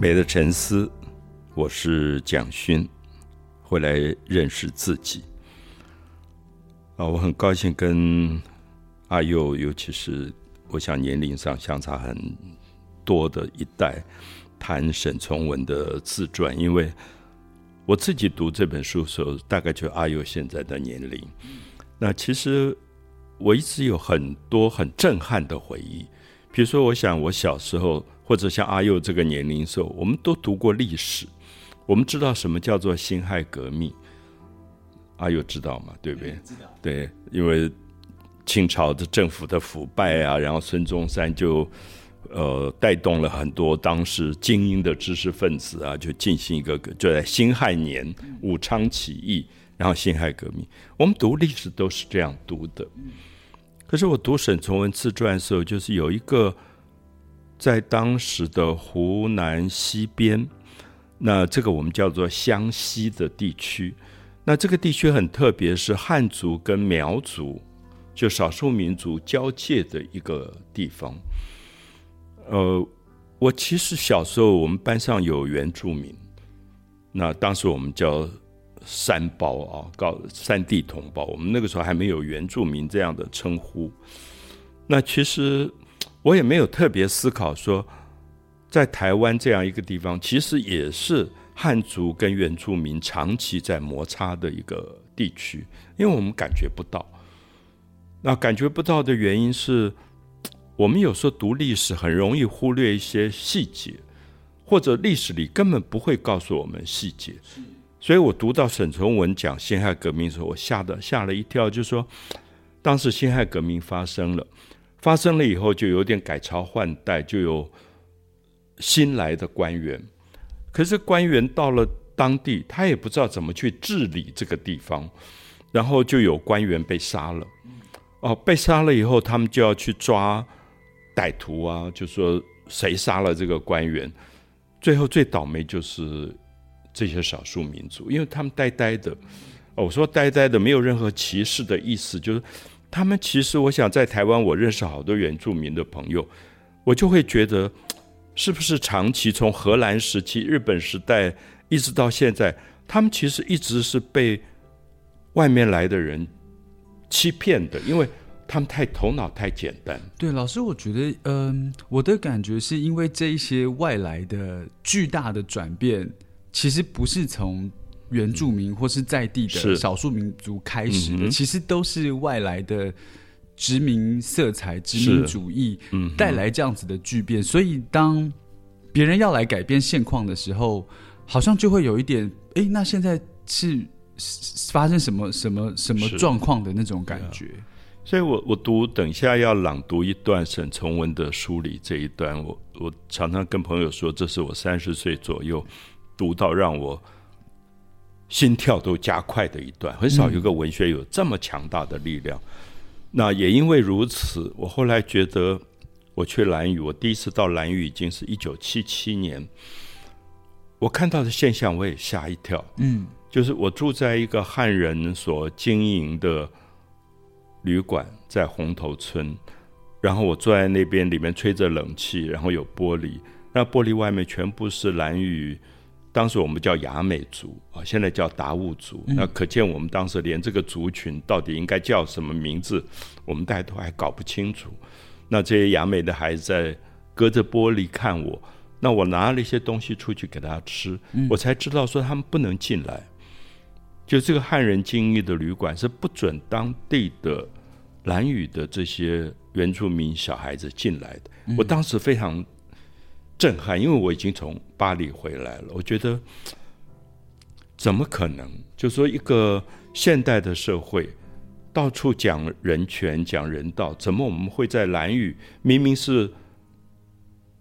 美的沉思，我是蒋勋，回来认识自己。啊，我很高兴跟阿佑，尤其是我想年龄上相差很多的一代，谈沈从文的自传，因为我自己读这本书的时候，大概就阿佑现在的年龄。那其实我一直有很多很震撼的回忆，比如说，我想我小时候。或者像阿佑这个年龄时候，我们都读过历史，我们知道什么叫做辛亥革命。阿佑知道吗？对不对？知道。对，因为清朝的政府的腐败啊，然后孙中山就呃带动了很多当时精英的知识分子啊，就进行一个就在辛亥年武昌起义，然后辛亥革命。我们读历史都是这样读的。可是我读沈从文自传的时候，就是有一个。在当时的湖南西边，那这个我们叫做湘西的地区。那这个地区很特别，是汉族跟苗族就少数民族交界的一个地方。呃，我其实小时候我们班上有原住民，那当时我们叫山胞啊，告山地同胞。我们那个时候还没有原住民这样的称呼。那其实。我也没有特别思考说，在台湾这样一个地方，其实也是汉族跟原住民长期在摩擦的一个地区，因为我们感觉不到。那感觉不到的原因是，我们有时候读历史很容易忽略一些细节，或者历史里根本不会告诉我们细节。所以我读到沈从文讲辛亥革命的时候，我吓得吓了一跳，就说当时辛亥革命发生了。发生了以后，就有点改朝换代，就有新来的官员。可是官员到了当地，他也不知道怎么去治理这个地方，然后就有官员被杀了。哦，被杀了以后，他们就要去抓歹徒啊，就说谁杀了这个官员。最后最倒霉就是这些少数民族，因为他们呆呆的。我说呆呆的，没有任何歧视的意思，就是。他们其实，我想在台湾，我认识好多原住民的朋友，我就会觉得，是不是长期从荷兰时期、日本时代一直到现在，他们其实一直是被外面来的人欺骗的，因为他们太头脑太简单。对，老师，我觉得，嗯，我的感觉是因为这一些外来的巨大的转变，其实不是从。原住民或是在地的少数民族开始的，其实都是外来的殖民色彩、殖民主义带来这样子的巨变。所以，当别人要来改变现况的时候，好像就会有一点，哎，那现在是发生什么什么什么状况的那种感觉。所以我我读，等一下要朗读一段沈从文的书里这一段，我我常常跟朋友说，这是我三十岁左右读到让我。心跳都加快的一段，很少有个文学有这么强大的力量。那也因为如此，我后来觉得，我去兰屿，我第一次到兰屿已经是一九七七年，我看到的现象我也吓一跳。嗯，就是我住在一个汉人所经营的旅馆，在红头村，然后我坐在那边，里面吹着冷气，然后有玻璃，那玻璃外面全部是兰屿。当时我们叫雅美族啊，现在叫达悟族。那可见我们当时连这个族群到底应该叫什么名字，我们大家都还搞不清楚。那这些雅美的孩子在隔着玻璃看我，那我拿了一些东西出去给他吃，我才知道说他们不能进来。就这个汉人经营的旅馆是不准当地的蓝语的这些原住民小孩子进来的。我当时非常。震撼，因为我已经从巴黎回来了。我觉得怎么可能？就说一个现代的社会，到处讲人权、讲人道，怎么我们会在蓝屿明明是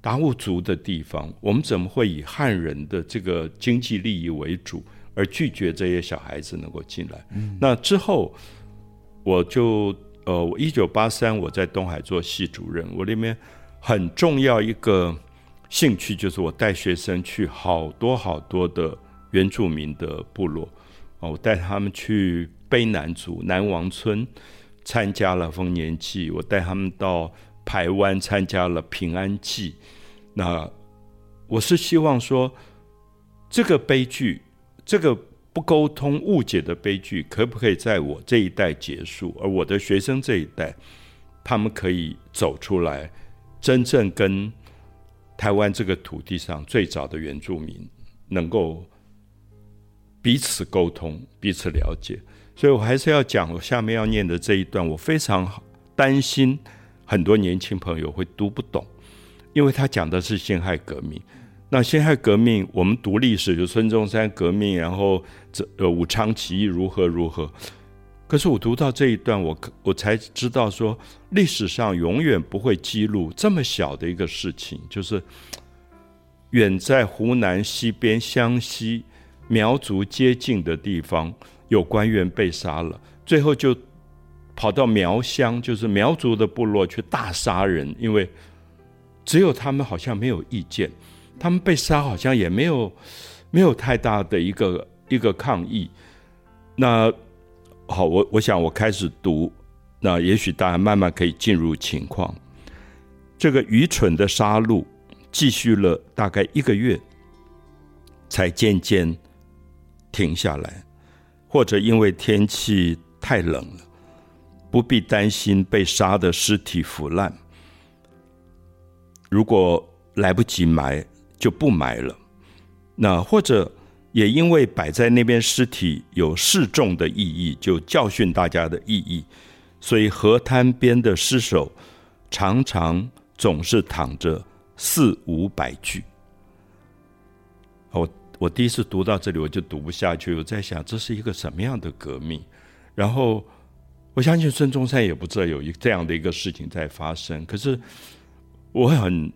达悟族的地方，我们怎么会以汉人的这个经济利益为主，而拒绝这些小孩子能够进来？嗯那之后，我就呃，我一九八三我在东海做系主任，我里面很重要一个。兴趣就是我带学生去好多好多的原住民的部落，哦，我带他们去卑南族南王村参加了丰年祭，我带他们到台湾参加了平安祭，那我是希望说，这个悲剧，这个不沟通、误解的悲剧，可不可以在我这一代结束？而我的学生这一代，他们可以走出来，真正跟台湾这个土地上最早的原住民能够彼此沟通、彼此了解。所以我还是要讲我下面要念的这一段，我非常担心很多年轻朋友会读不懂，因为他讲的是辛亥革命。那辛亥革命，我们读历史就孙中山革命，然后这呃武昌起义如何如何。可是我读到这一段，我我才知道说，历史上永远不会记录这么小的一个事情，就是远在湖南西边湘西苗族接近的地方。有官员被杀了，最后就跑到苗乡，就是苗族的部落去大杀人，因为只有他们好像没有意见，他们被杀好像也没有没有太大的一个一个抗议。那好，我我想我开始读，那也许大家慢慢可以进入情况。这个愚蠢的杀戮继续了大概一个月，才渐渐停下来。或者因为天气太冷了，不必担心被杀的尸体腐烂。如果来不及埋，就不埋了。那或者也因为摆在那边尸体有示众的意义，就教训大家的意义，所以河滩边的尸首常常总是躺着四五百具。我。我第一次读到这里，我就读不下去。我在想，这是一个什么样的革命？然后，我相信孙中山也不知道有一这样的一个事情在发生。可是，我很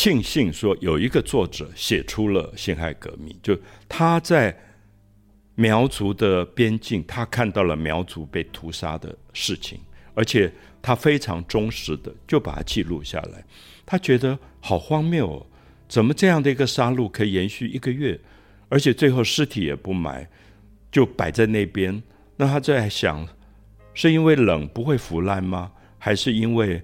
庆幸说，有一个作者写出了辛亥革命，就他在苗族的边境，他看到了苗族被屠杀的事情，而且他非常忠实的就把它记录下来。他觉得好荒谬哦。怎么这样的一个杀戮可以延续一个月，而且最后尸体也不埋，就摆在那边？那他在想，是因为冷不会腐烂吗？还是因为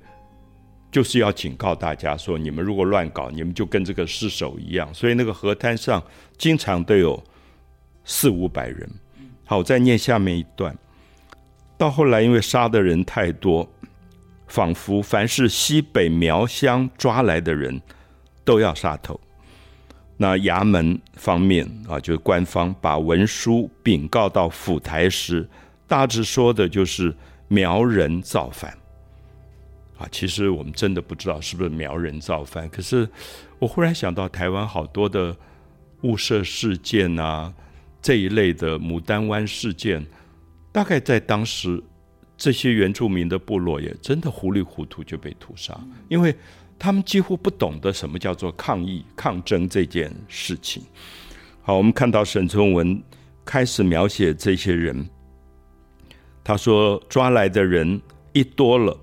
就是要警告大家说，你们如果乱搞，你们就跟这个尸首一样？所以那个河滩上经常都有四五百人。好，我再念下面一段。到后来，因为杀的人太多，仿佛凡是西北苗乡抓来的人。都要杀头。那衙门方面啊，就是官方把文书禀告到府台时，大致说的就是苗人造反。啊，其实我们真的不知道是不是苗人造反。可是我忽然想到，台湾好多的雾社事件啊，这一类的牡丹湾事件，大概在当时这些原住民的部落也真的糊里糊涂就被屠杀，因为。他们几乎不懂得什么叫做抗议、抗争这件事情。好，我们看到沈从文开始描写这些人，他说：“抓来的人一多了，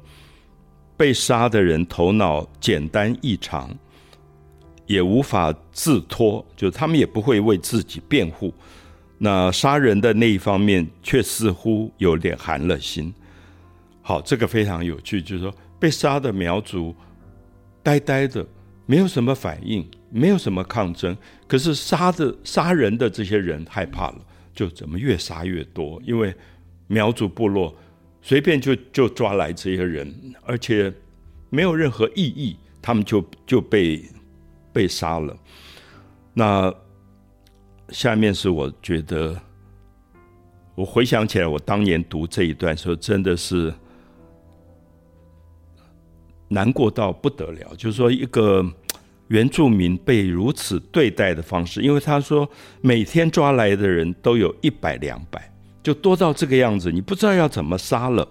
被杀的人头脑简单异常，也无法自脱，就他们也不会为自己辩护。那杀人的那一方面，却似乎有点寒了心。好，这个非常有趣，就是说被杀的苗族。”呆呆的，没有什么反应，没有什么抗争。可是杀的杀人的这些人害怕了，就怎么越杀越多？因为苗族部落随便就就抓来这些人，而且没有任何意义，他们就就被被杀了。那下面是我觉得，我回想起来，我当年读这一段时候，真的是。难过到不得了，就是说一个原住民被如此对待的方式，因为他说每天抓来的人都有一百两百，就多到这个样子，你不知道要怎么杀了。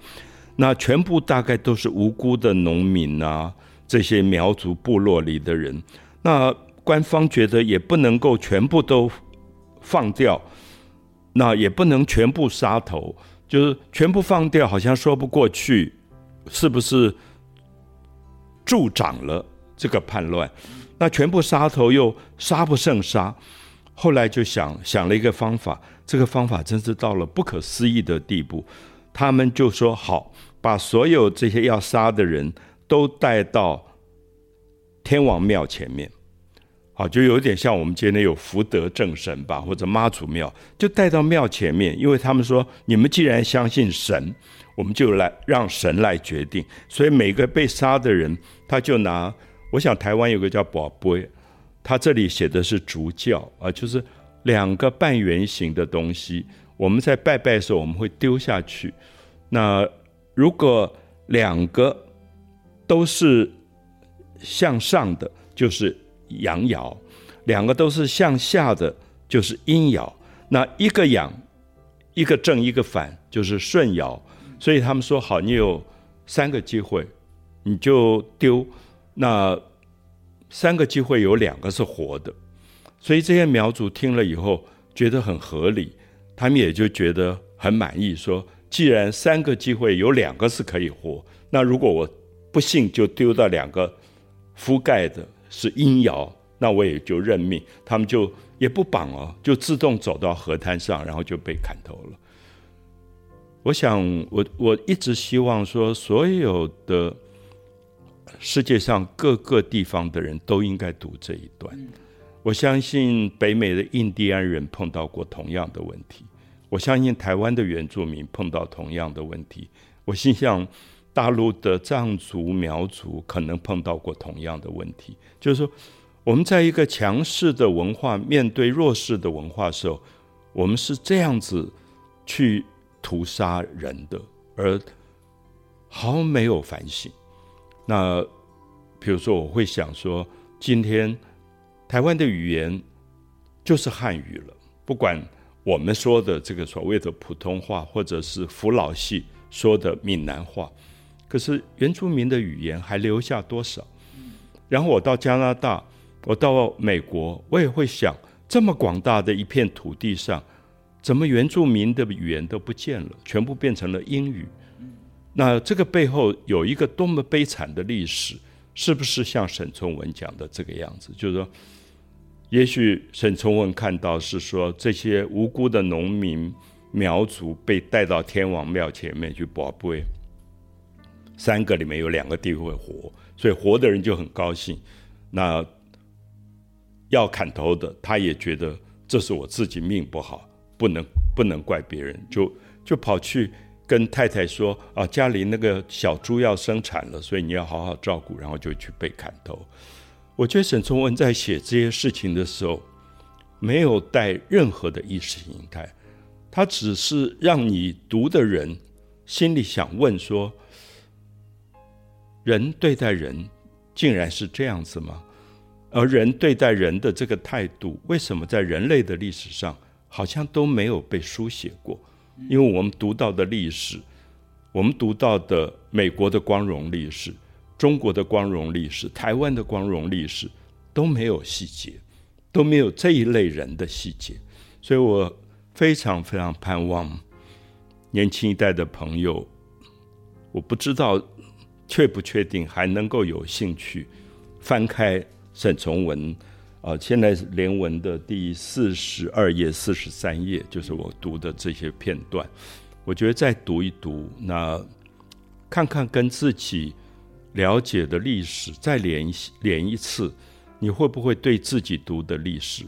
那全部大概都是无辜的农民啊，这些苗族部落里的人。那官方觉得也不能够全部都放掉，那也不能全部杀头，就是全部放掉，好像说不过去，是不是？助长了这个叛乱，那全部杀头又杀不胜杀，后来就想想了一个方法，这个方法真是到了不可思议的地步。他们就说好，把所有这些要杀的人都带到天王庙前面，好，就有点像我们今天有福德正神吧，或者妈祖庙，就带到庙前面，因为他们说，你们既然相信神，我们就来让神来决定。所以每个被杀的人，他就拿，我想台湾有个叫宝贝，他这里写的是竹教啊，就是两个半圆形的东西，我们在拜拜的时候我们会丢下去。那如果两个都是向上的，就是阳爻；两个都是向下的，就是阴爻。那一个阳，一个正，一个反，就是顺爻。所以他们说好，你有三个机会，你就丢。那三个机会有两个是活的，所以这些苗族听了以后觉得很合理，他们也就觉得很满意，说既然三个机会有两个是可以活。那如果我不幸就丢到两个覆盖的是阴爻，那我也就认命。他们就也不绑哦，就自动走到河滩上，然后就被砍头了。我想，我我一直希望说，所有的世界上各个地方的人都应该读这一段。我相信北美的印第安人碰到过同样的问题，我相信台湾的原住民碰到同样的问题。我心想。大陆的藏族、苗族可能碰到过同样的问题，就是说，我们在一个强势的文化面对弱势的文化时候，我们是这样子去屠杀人的，而毫没有反省。那比如说，我会想说，今天台湾的语言就是汉语了，不管我们说的这个所谓的普通话，或者是福老系说的闽南话。可是原住民的语言还留下多少？然后我到加拿大，我到美国，我也会想：这么广大的一片土地上，怎么原住民的语言都不见了，全部变成了英语？那这个背后有一个多么悲惨的历史？是不是像沈从文讲的这个样子？就是说，也许沈从文看到是说，这些无辜的农民苗族被带到天王庙前面去保贝。三个里面有两个地会活，所以活的人就很高兴。那要砍头的，他也觉得这是我自己命不好，不能不能怪别人，就就跑去跟太太说啊，家里那个小猪要生产了，所以你要好好照顾，然后就去被砍头。我觉得沈从文在写这些事情的时候，没有带任何的意识形态，他只是让你读的人心里想问说。人对待人，竟然是这样子吗？而人对待人的这个态度，为什么在人类的历史上好像都没有被书写过？因为我们读到的历史，我们读到的美国的光荣历史、中国的光荣历史、台湾的光荣历史都没有细节，都没有这一类人的细节。所以我非常非常盼望年轻一代的朋友，我不知道。确不确定还能够有兴趣翻开沈从文啊？现在连文的第四十二页、四十三页，就是我读的这些片段。我觉得再读一读，那看看跟自己了解的历史再连连一次，你会不会对自己读的历史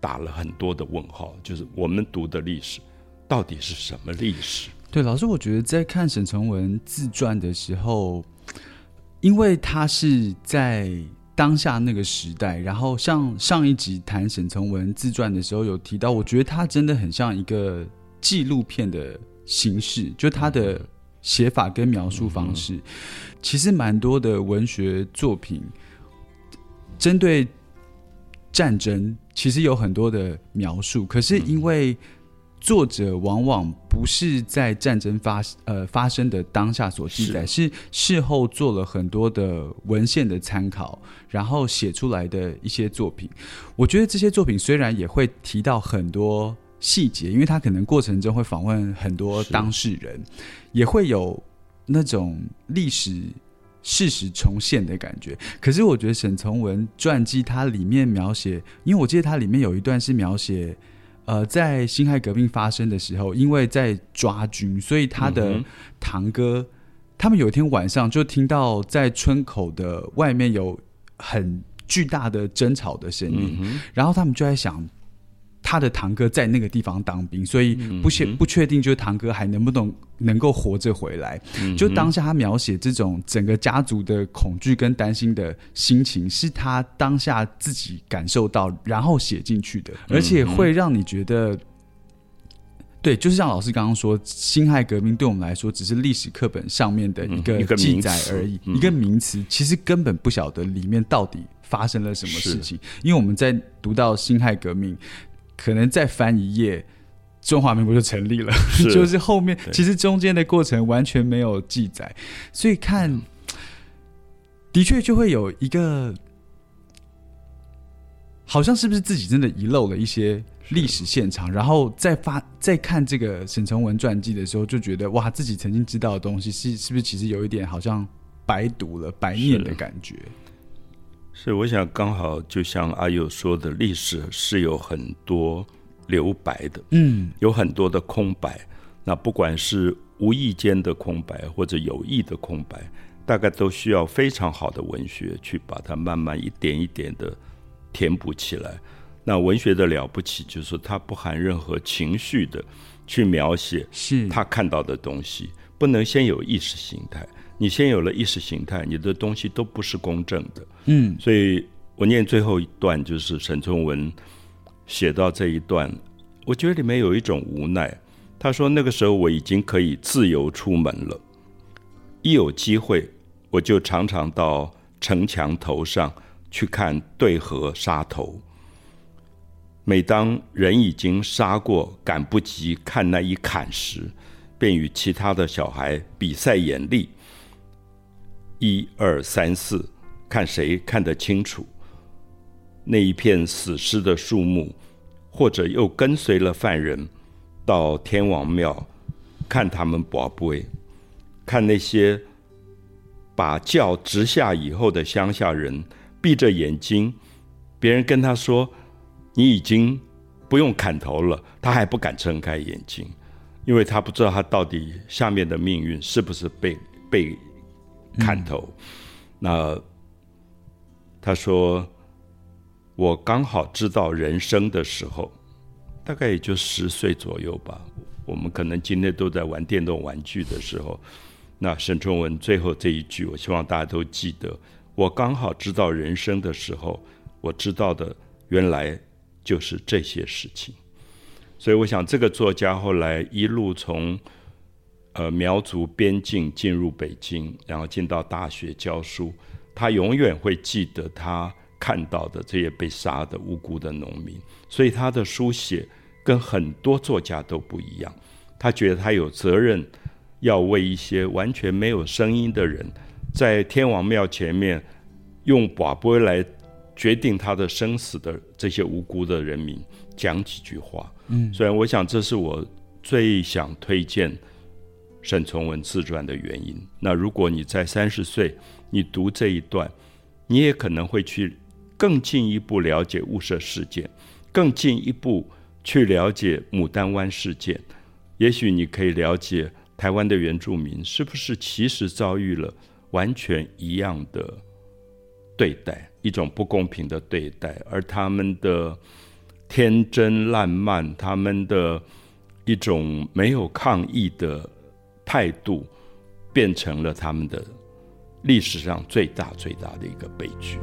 打了很多的问号？就是我们读的历史到底是什么历史？对，老师，我觉得在看沈从文自传的时候，因为他是在当下那个时代，然后像上一集谈沈从文自传的时候有提到，我觉得他真的很像一个纪录片的形式，就他的写法跟描述方式，其实蛮多的文学作品针对战争，其实有很多的描述，可是因为。作者往往不是在战争发呃发生的当下所记载，是事后做了很多的文献的参考，然后写出来的一些作品。我觉得这些作品虽然也会提到很多细节，因为他可能过程中会访问很多当事人，也会有那种历史事实重现的感觉。可是我觉得沈从文传记它里面描写，因为我记得它里面有一段是描写。呃，在辛亥革命发生的时候，因为在抓军，所以他的堂哥他们有一天晚上就听到在村口的外面有很巨大的争吵的声音，然后他们就在想。他的堂哥在那个地方当兵，所以不确不确定，就是堂哥还能不能能够活着回来。就当下他描写这种整个家族的恐惧跟担心的心情，是他当下自己感受到，然后写进去的，而且会让你觉得，对，就是像老师刚刚说，辛亥革命对我们来说只是历史课本上面的一个记载而已，一个名词，其实根本不晓得里面到底发生了什么事情，因为我们在读到辛亥革命。可能再翻一页，中华民国就成立了。就是后面其实中间的过程完全没有记载，所以看的确就会有一个，好像是不是自己真的遗漏了一些历史现场，然后再发再看这个沈从文传记的时候，就觉得哇，自己曾经知道的东西是是不是其实有一点好像白读了、白念的感觉。是，我想刚好就像阿佑说的，历史是有很多留白的，嗯，有很多的空白。那不管是无意间的空白，或者有意的空白，大概都需要非常好的文学去把它慢慢一点一点的填补起来。那文学的了不起，就是它不含任何情绪的去描写，是他看到的东西，不能先有意识形态。你先有了意识形态，你的东西都不是公正的。嗯，所以我念最后一段，就是沈从文写到这一段，我觉得里面有一种无奈。他说那个时候我已经可以自由出门了，一有机会我就常常到城墙头上去看对河杀头。每当人已经杀过，赶不及看那一砍时，便与其他的小孩比赛眼力。一二三四，看谁看得清楚。那一片死尸的树木，或者又跟随了犯人到天王庙看他们宝贝，看那些把轿直下以后的乡下人闭着眼睛，别人跟他说你已经不用砍头了，他还不敢睁开眼睛，因为他不知道他到底下面的命运是不是被被。砍头，那他说：“我刚好知道人生的时候，大概也就十岁左右吧。我们可能今天都在玩电动玩具的时候。那沈从文最后这一句，我希望大家都记得：我刚好知道人生的时候，我知道的原来就是这些事情。所以，我想这个作家后来一路从。”呃，苗族边境进入北京，然后进到大学教书。他永远会记得他看到的这些被杀的无辜的农民，所以他的书写跟很多作家都不一样。他觉得他有责任要为一些完全没有声音的人，在天王庙前面用寡波来决定他的生死的这些无辜的人民讲几句话。嗯，虽然我想这是我最想推荐。沈从文自传的原因。那如果你在三十岁，你读这一段，你也可能会去更进一步了解雾社事件，更进一步去了解牡丹湾事件。也许你可以了解台湾的原住民是不是其实遭遇了完全一样的对待，一种不公平的对待，而他们的天真烂漫，他们的一种没有抗议的。态度变成了他们的历史上最大最大的一个悲剧。